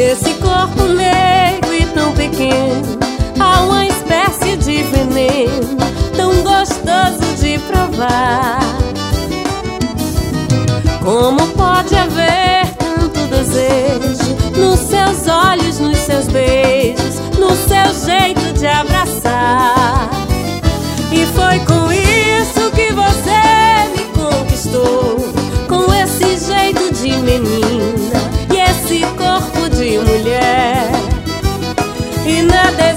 Esse corpo negro e tão pequeno Há uma espécie de veneno Tão gostoso de provar. Como pode haver tanto desejo Nos seus olhos, nos seus beijos No seu jeito de abraçar? E foi com de mulher. E nada é